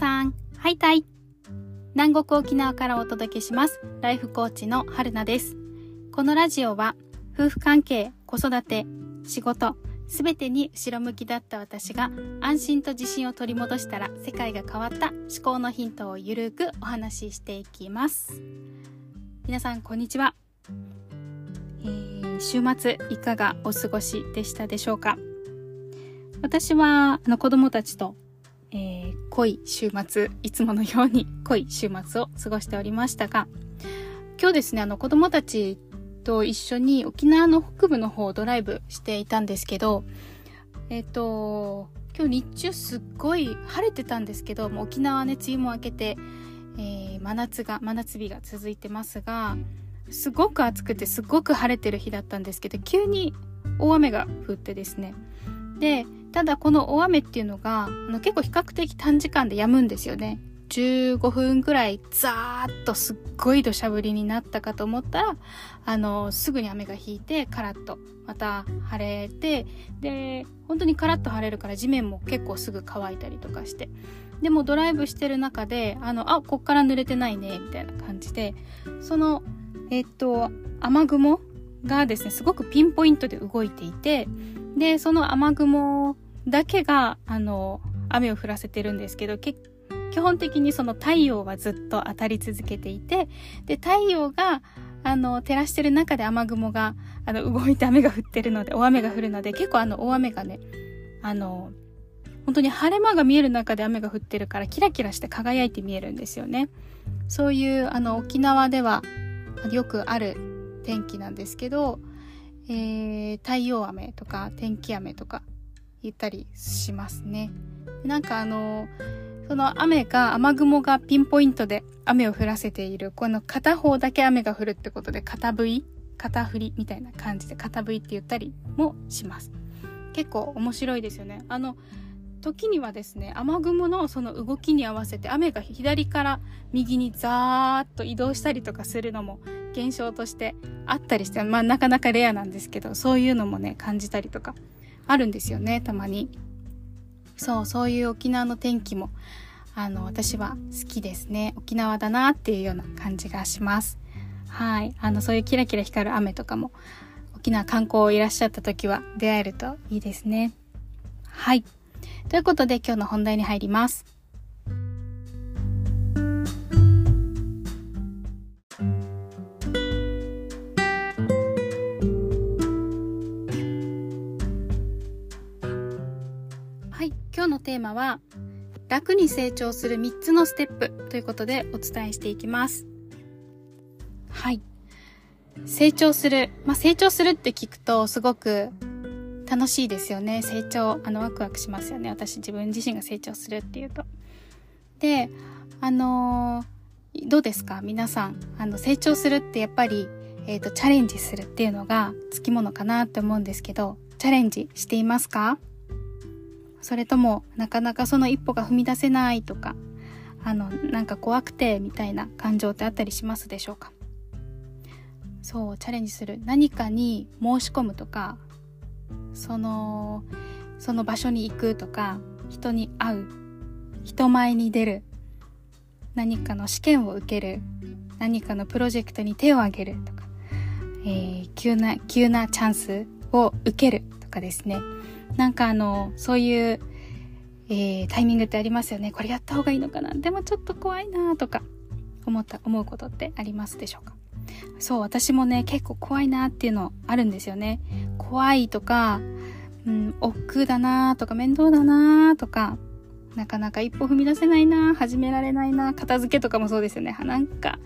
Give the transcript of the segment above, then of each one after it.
さん、ハイタイ南国沖縄からお届けします。ライフコーチの春菜です。このラジオは、夫婦関係、子育て、仕事、すべてに後ろ向きだった私が安心と自信を取り戻したら世界が変わった思考のヒントをゆるくお話ししていきます。皆さん、こんにちは。えー週末いかがお過ごしでしたでしょうか？私はあの子供たちと、えー濃い週末いつものように濃い週末を過ごしておりましたが今日ですねあの子供たちと一緒に沖縄の北部の方をドライブしていたんですけどえっ、と今日日中すっごい晴れてたんですけどもう沖縄はね梅雨も明けて、えー真夏が真夏日が続いてますがすごく暑くてすごく晴れてる日だったんですけど急に大雨が降ってですね。でただこの大雨っていうのがあの結構比較的短時間で止むんですよね。15分くらいザーッとすっごい土砂降りになったかと思ったらあのすぐに雨が引いてカラッとまた晴れてで本当にカラッと晴れるから地面も結構すぐ乾いたりとかして。でもドライブしてる中であのあこっから濡れてないねみたいな感じでそのえっと雨雲がですねすごくピンポイントで動いていてでその雨雲だけがあの雨を降らせてるんですけど基本的にその太陽はずっと当たり続けていてで太陽があの照らしてる中で雨雲があの動いて雨が降ってるので大雨が降るので結構あの大雨がねあの本当に晴れ間が見える中で雨が降ってるからキラキラして輝いて見えるんですよね。そういうあの沖縄ではよくある天気なんですけど、えー太陽雨とか天気雨とか言ったりしますね。なんかあのその雨が雨雲がピンポイントで雨を降らせているこの片方だけ雨が降るってことで片降り片降りみたいな感じで片降りって言ったりもします。結構面白いですよね。あの時にはですね雨雲のその動きに合わせて雨が左から右にザーッと移動したりとかするのも現象としてあったりしてまあなかなかレアなんですけどそういうのもね感じたりとかあるんですよねたまに。そうそういう沖縄の天気もあの私は好きですね。沖縄だなっていうような感じがします。はい。あのそういうキラキラ光る雨とかも沖縄観光いらっしゃった時は出会えるといいですね。はい。ということで今日の本題に入ります。はい、今日のテーマは楽に成長する3つのステップということでお伝えしていきます。はい。成長する。まあ、成長するって聞くとすごく楽しいですよね。成長あのワクワクしますよね。私自分自身が成長するっていうと。であのーどうですか？皆さん。あの成長するってやっぱり、えーとチャレンジするっていうのがつきものかなって思うんですけどチャレンジしていますか？それともなかなかその一歩が踏み出せないとかあのなんか怖くてみたいな感情ってあったりしますでしょうか？そうチャレンジする。何かに申し込むとかそのその場所に行くとか人に会う。人前に出る。何かの試験を受ける。何かのプロジェクトに手を挙げるとか、えー急な急なチャンスを受けるとかですね。なんかあのそういう、えータイミングってありますよね。これやった方がいいのかな。でもちょっと怖いなとか思った思うことってありますでしょうか。そう私もね結構怖いなっていうのあるんですよね。怖いとか、うん、億劫だなとか面倒だなとかなかなか一歩踏み出せないな始められないな片付けとかもそうですよね。なんか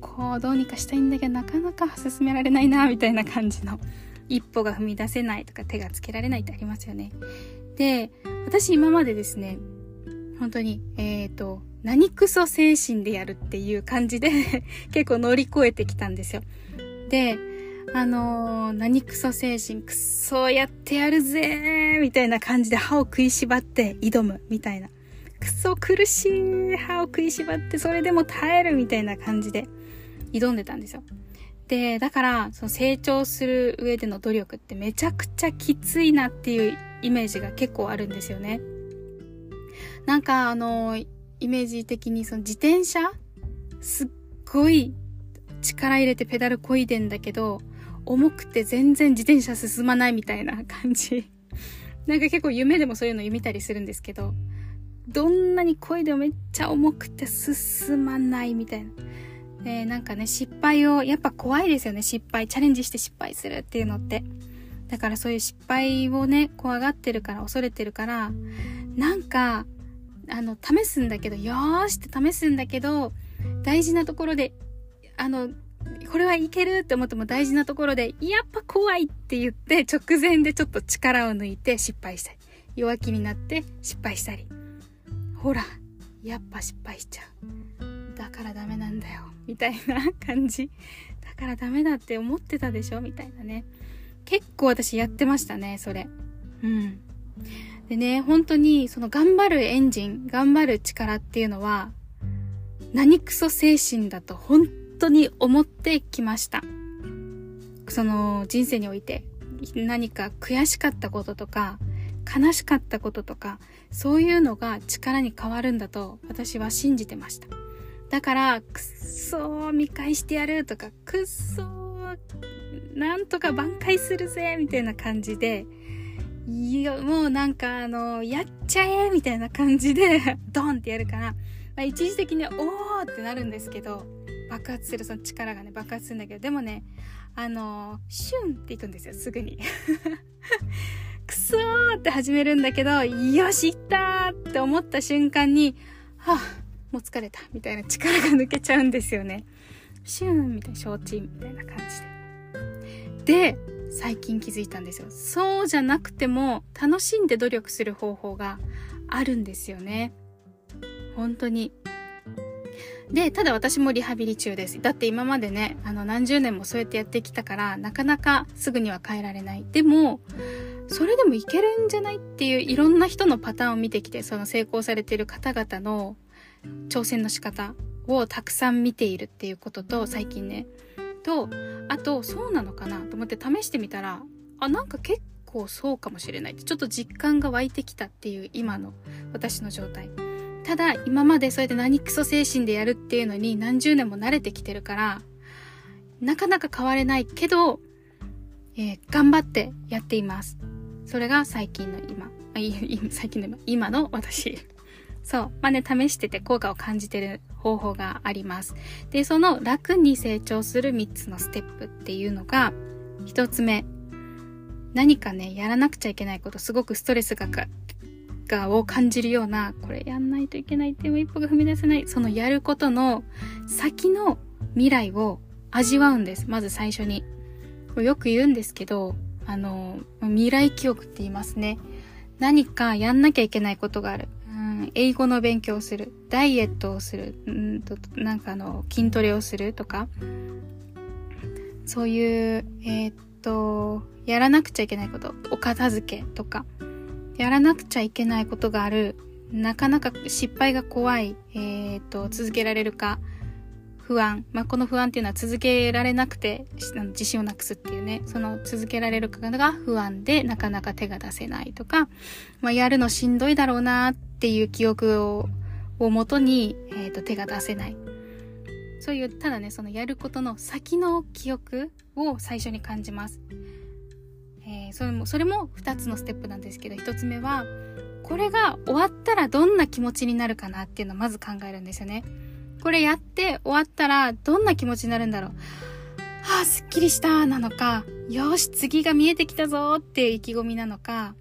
ここをどうにかしたいんだけどなかなか進められないなみたいな感じの。一歩が踏み出せないとか手がつけられないってありますよねで私今までですね本当にえっ、と何クソ精神でやるっていう感じで 結構乗り越えてきたんですよであのー何クソ精神、クソやってやるぜーみたいな感じで歯を食いしばって挑むみたいな。クソ苦しい歯を食いしばってそれでも耐えるみたいな感じで挑んでたんですよ。で、だから、その成長する上での努力ってめちゃくちゃきついなっていうイメージが結構あるんですよね。なんかあの、イメージ的にその自転車すっごい力入れてペダルこいでんだけど、重くて全然自転車進まないみたいな感じ。なんか結構夢でもそういうの見たりするんですけど、どんなに漕いでもめっちゃ重くて進まないみたいな。え、なんかね、失敗を、やっぱ怖いですよね、失敗。チャレンジして失敗するっていうのって。だからそういう失敗をね、怖がってるから、恐れてるから、なんか、あの、試すんだけど、よーしって試すんだけど、大事なところで、あの、これはいけるって思っても大事なところで、やっぱ怖いって言って、直前でちょっと力を抜いて失敗したり、弱気になって失敗したり。ほら、やっぱ失敗しちゃう。だからダメなんだよ。みたいな感じ。だからダメだって思ってたでしょ？みたいなね。結構私やってましたね、それ。うん。でね、本当にその頑張るエンジン、頑張る力っていうのは、何クソ精神だと本当に思ってきました。その人生において何か悔しかったこととか、悲しかったこととか、そういうのが力に変わるんだと私は信じてました。だから、くっそー見返してやるとか、くっそーなんとか挽回するぜみたいな感じで、いや、もうなんかあの、やっちゃえみたいな感じで ドンってやるから、まあ、一時的におーってなるんですけど、爆発するその力がね、爆発するんだけど、でもね、あの、シュンっていくんですよ、すぐに。くそーって始めるんだけど、よし、いったーって思った瞬間に、はぁ、もう疲れた、みたいな力が抜けちゃうんですよね。シューンみたいな、承知みたいな感じで。で、最近気づいたんですよ。そうじゃなくても、楽しんで努力する方法があるんですよね。本当に。で、ただ私もリハビリ中です。だって今までね、あの何十年もそうやってやってきたから、なかなかすぐには変えられない。でも、それでもいけるんじゃないっていういろんな人のパターンを見てきて、その成功されてる方々の挑戦の仕方をたくさん見ているっていうことと、最近ね。と、あと、そうなのかな？と思って試してみたら、あ、なんか結構そうかもしれない、ちょっと実感が湧いてきたっていう今の私の状態。ただ、今までそうやって何クソ精神でやるっていうのに何十年も慣れてきてるから、なかなか変われないけど、えー、頑張ってやっています。それが最近の今。最近の今、今の私。そう。まあね、試してて効果を感じてる方法があります。で、その楽に成長する3つのステップっていうのが、1つ目。何かね、やらなくちゃいけないこと、すごくストレスがか、がを感じるような、これやんないといけないっていう一歩が踏み出せない、そのやることの先の未来を味わうんです。まず最初に。よく言うんですけど、あの、未来記憶って言いますね。何かやんなきゃいけないことがある。英語の勉強をする。ダイエットをする。うんと、なんかあの、筋トレをするとか。そういう、えー、っと、やらなくちゃいけないこと。お片付けとか。やらなくちゃいけないことがある。なかなか失敗が怖い。えー、っと、続けられるか。不安。まあ、この不安っていうのは続けられなくて自信をなくすっていうね、その続けられるかが不安でなかなか手が出せないとか、まあ、やるのしんどいだろうなっていう記憶をもとに、えーと、手が出せない。そういう、ただね、そのやることの先の記憶を最初に感じます。えー、それも、それも2つのステップなんですけど、1つ目は、これが終わったらどんな気持ちになるかなっていうのをまず考えるんですよね。これやって終わったらどんな気持ちになるんだろう。はあ、すっきりしたなのか、よし、次が見えてきたぞっていう意気込みなのか、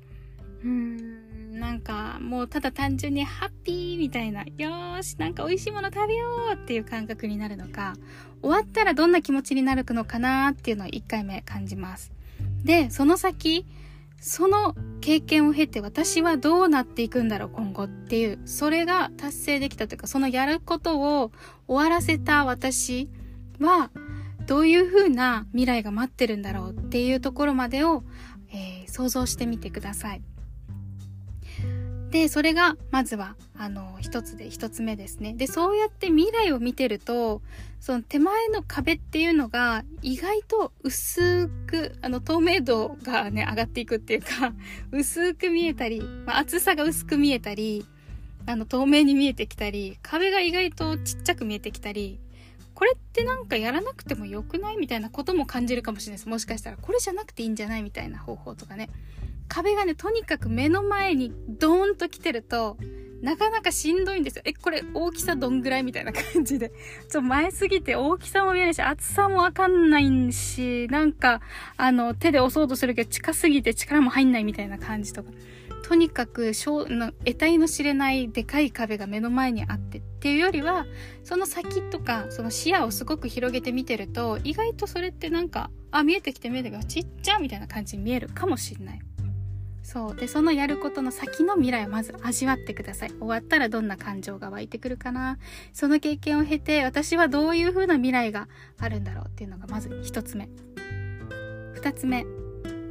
うーん、なんかもうただ単純にハッピーみたいな、よし、なんか美味しいもの食べようっていう感覚になるのか、終わったらどんな気持ちになるのかなっていうのを1回目感じます。で、その先、その経験を経て私はどうなっていくんだろう今後っていう、それが達成できたというか、そのやることを終わらせた私は、どういう風な未来が待ってるんだろうっていうところまでを、えー、想像してみてください。で、それが、まずは、あの、一つで、一つ目ですね。で、そうやって未来を見てると、その手前の壁っていうのが、意外と薄く、あの、透明度がね、上がっていくっていうか、薄く見えたり、まあ、厚さが薄く見えたり、あの透明に見えてきたり壁が意外とちっちゃく見えてきたりこれってなんかやらなくてもよくないみたいなことも感じるかもしれないですもしかしたらこれじゃなくていいんじゃないみたいな方法とかね壁がねとにかく目の前にドーンと来てるとなかなかしんどいんですよ。え、これ大きさどんぐらいみたいな感じで。ちょ、前すぎて大きさも見えないし、厚さもわかんないし、なんか、あの、手で押そうとするけど近すぎて力も入んないみたいな感じとか。とにかく、得体の知れないでかい壁が目の前にあってっていうよりは、その先とか、その視野をすごく広げて見てると、意外とそれってなんか、あ、見えてきて見えてきて、ちっちゃみたいな感じに見えるかもしんない。そう。でそのやることの先の未来をまず味わってください。終わったらどんな感情が湧いてくるかな。その経験を経て私はどういう風な未来があるんだろうっていうのがまず一つ目。二つ目。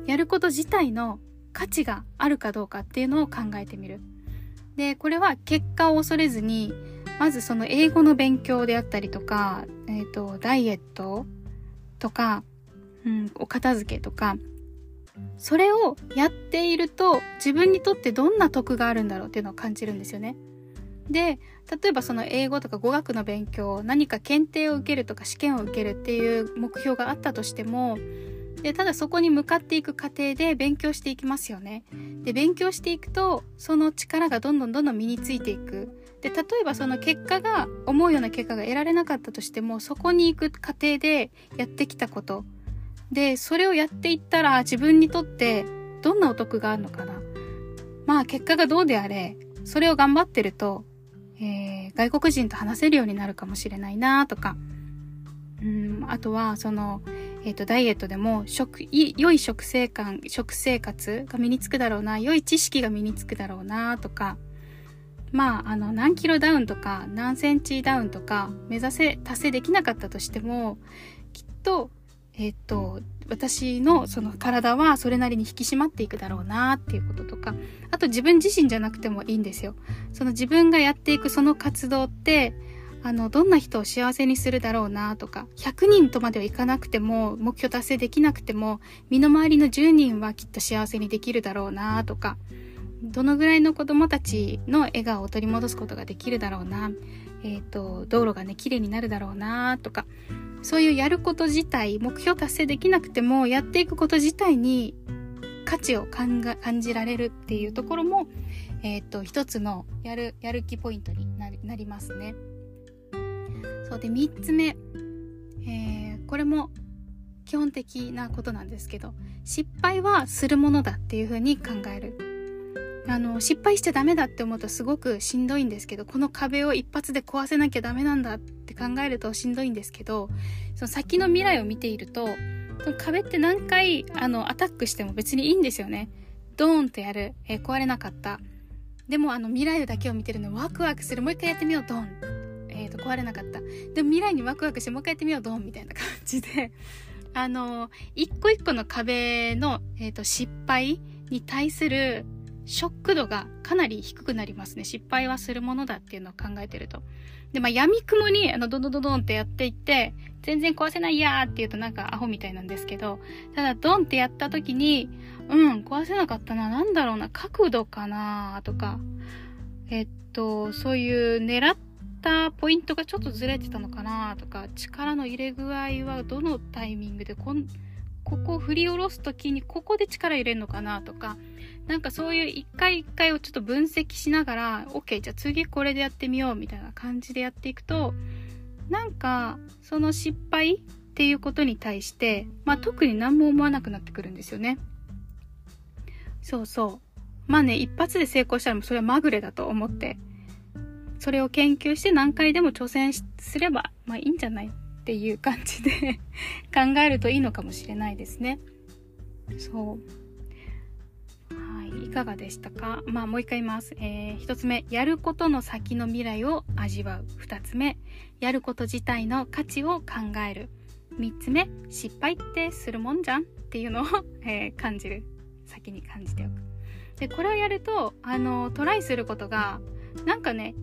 やること自体の価値があるかどうかっていうのを考えてみる。でこれは結果を恐れずにまずその英語の勉強であったりとか、えー、とダイエットとか、うん、お片付けとかそれをやっていると自分にとってどんな得があるんだろうっていうのを感じるんですよね。で例えばその英語とか語学の勉強何か検定を受けるとか試験を受けるっていう目標があったとしてもでただそこに向かっていく過程で勉強していきますよね。で勉強していくとその力がどんどんどんどん身についていく。で例えばその結果が思うような結果が得られなかったとしてもそこに行く過程でやってきたことで、それをやっていったら自分にとってどんなお得があるのかな。まあ結果がどうであれ、それを頑張ってると、えー、外国人と話せるようになるかもしれないなとか、うん、あとはその、えっ、ー、と、ダイエットでも、食、良い食生観、食生活が身につくだろうな、良い知識が身につくだろうなとか、まあ、あの、何キロダウンとか、何センチダウンとか、目指せ、達成できなかったとしても、きっと、えっ、と、私のその体はそれなりに引き締まっていくだろうなっていうこととか、あと自分自身じゃなくてもいいんですよ。その自分がやっていくその活動って、あの、どんな人を幸せにするだろうなとか、100人とまではいかなくても、目標達成できなくても、身の回りの10人はきっと幸せにできるだろうなとか、どのぐらいの子供たちの笑顔を取り戻すことができるだろうな、えっ、ー、と、道路がね、綺麗になるだろうなとか、そういうやること自体、目標達成できなくても、やっていくこと自体に価値を感じられるっていうところも、えっ、と、一つのやる、やる気ポイントになりますね。そうで、三つ目。えー、これも基本的なことなんですけど、失敗はするものだっていうふうに考える。あの、失敗しちゃダメだって思うとすごくしんどいんですけど、この壁を一発で壊せなきゃダメなんだって考えるとしんどいんですけどその先の未来を見ているとその壁って何回あのアタックしても別にいいんですよね。ドーンとやる、えー、壊れなかった。でもあの未来だけを見てるのワクワクする。もう一回やってみよう、ドーン。え、ー、と、壊れなかった。でも未来にワクワクしてもう一回やってみよう、ドーンみたいな感じで、あの、一個一個の壁の、えっ、ー、と、失敗に対するショック度がかなり低くなりますね。失敗はするものだっていうのを考えてると。で、まあ、闇雲に、あの、ドドドドンってやっていって、全然壊せないやーって言うとなんかアホみたいなんですけど、ただドンってやった時に、うん、壊せなかったな、なんだろうな、角度かなとか、えっと、そういう狙ったポイントがちょっとずれてたのかなとか、力の入れ具合はどのタイミングでこん、ここを振り下ろす時にここで力入れるのかなとか、なんかそういう一回一回をちょっと分析しながら、OK、じゃあ次これでやってみようみたいな感じでやっていくと、なんかその失敗っていうことに対して、まあ特に何も思わなくなってくるんですよね。そうそう。まあね、一発で成功したらそれはまぐれだと思って、それを研究して何回でも挑戦すれば、まあいいんじゃない？っていう感じで 考えるといいのかもしれないですね。そう。はいかがでしたか？まあもう一回言います。えー、一つ目、やることの先の未来を味わう。二つ目、やること自体の価値を考える。三つ目、失敗ってするもんじゃん？っていうのを、えー、感じる。先に感じておく。で、これをやると、あの、トライすることが、なんかね、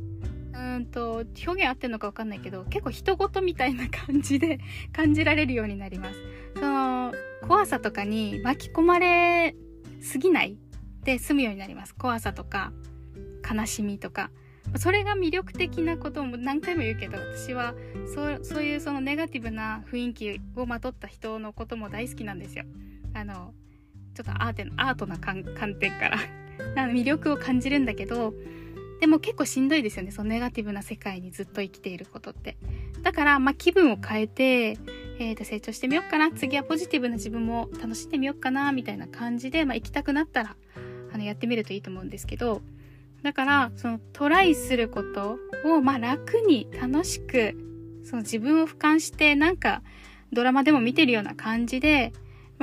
うんと、表現合ってるのかわかんないけど、結構人事みたいな感じで 感じられるようになります。その、怖さとかに巻き込まれすぎないで済むようになります。怖さとか、悲しみとか。それが魅力的なことも何回も言うけど私はそうそういうそのネガティブな雰囲気をまとった人のことも大好きなんですよ。あのちょっとアーテアートな観点から 魅力を感じるんだけどでも結構しんどいですよね。そのネガティブな世界にずっと生きていることって。だからまあ気分を変えて、えー、と成長してみようかな。次はポジティブな自分も楽しんでみようかなみたいな感じで、まあ、行きたくなったらあのやってみるといいと思うんですけど。だから、そのトライすることを、まあ楽に楽しく、その自分を俯瞰して、なんかドラマでも見てるような感じで、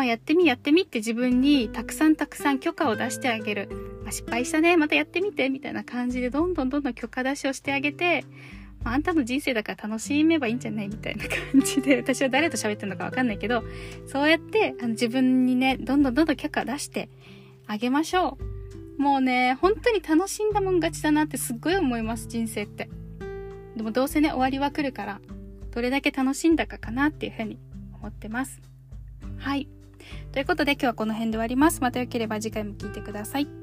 まあやってみやってみって自分にたくさんたくさん許可を出してあげる。まあ、失敗したね、またやってみて、みたいな感じでどんどんどんどん許可出しをしてあげて、まあ、あんたの人生だから楽しめばいいんじゃない？みたいな感じで、私は誰と喋ってるのかわかんないけど、そうやってあの自分にね、どんどんどんどん許可出してあげましょう。もうね、本当に楽しんだもん勝ちだなってすっごい思います、人生って。でもどうせね、終わりは来るから、どれだけ楽しんだかかなっていうふうに思ってます。はい。ということで今日はこの辺で終わります。また良ければ次回も聴いてください。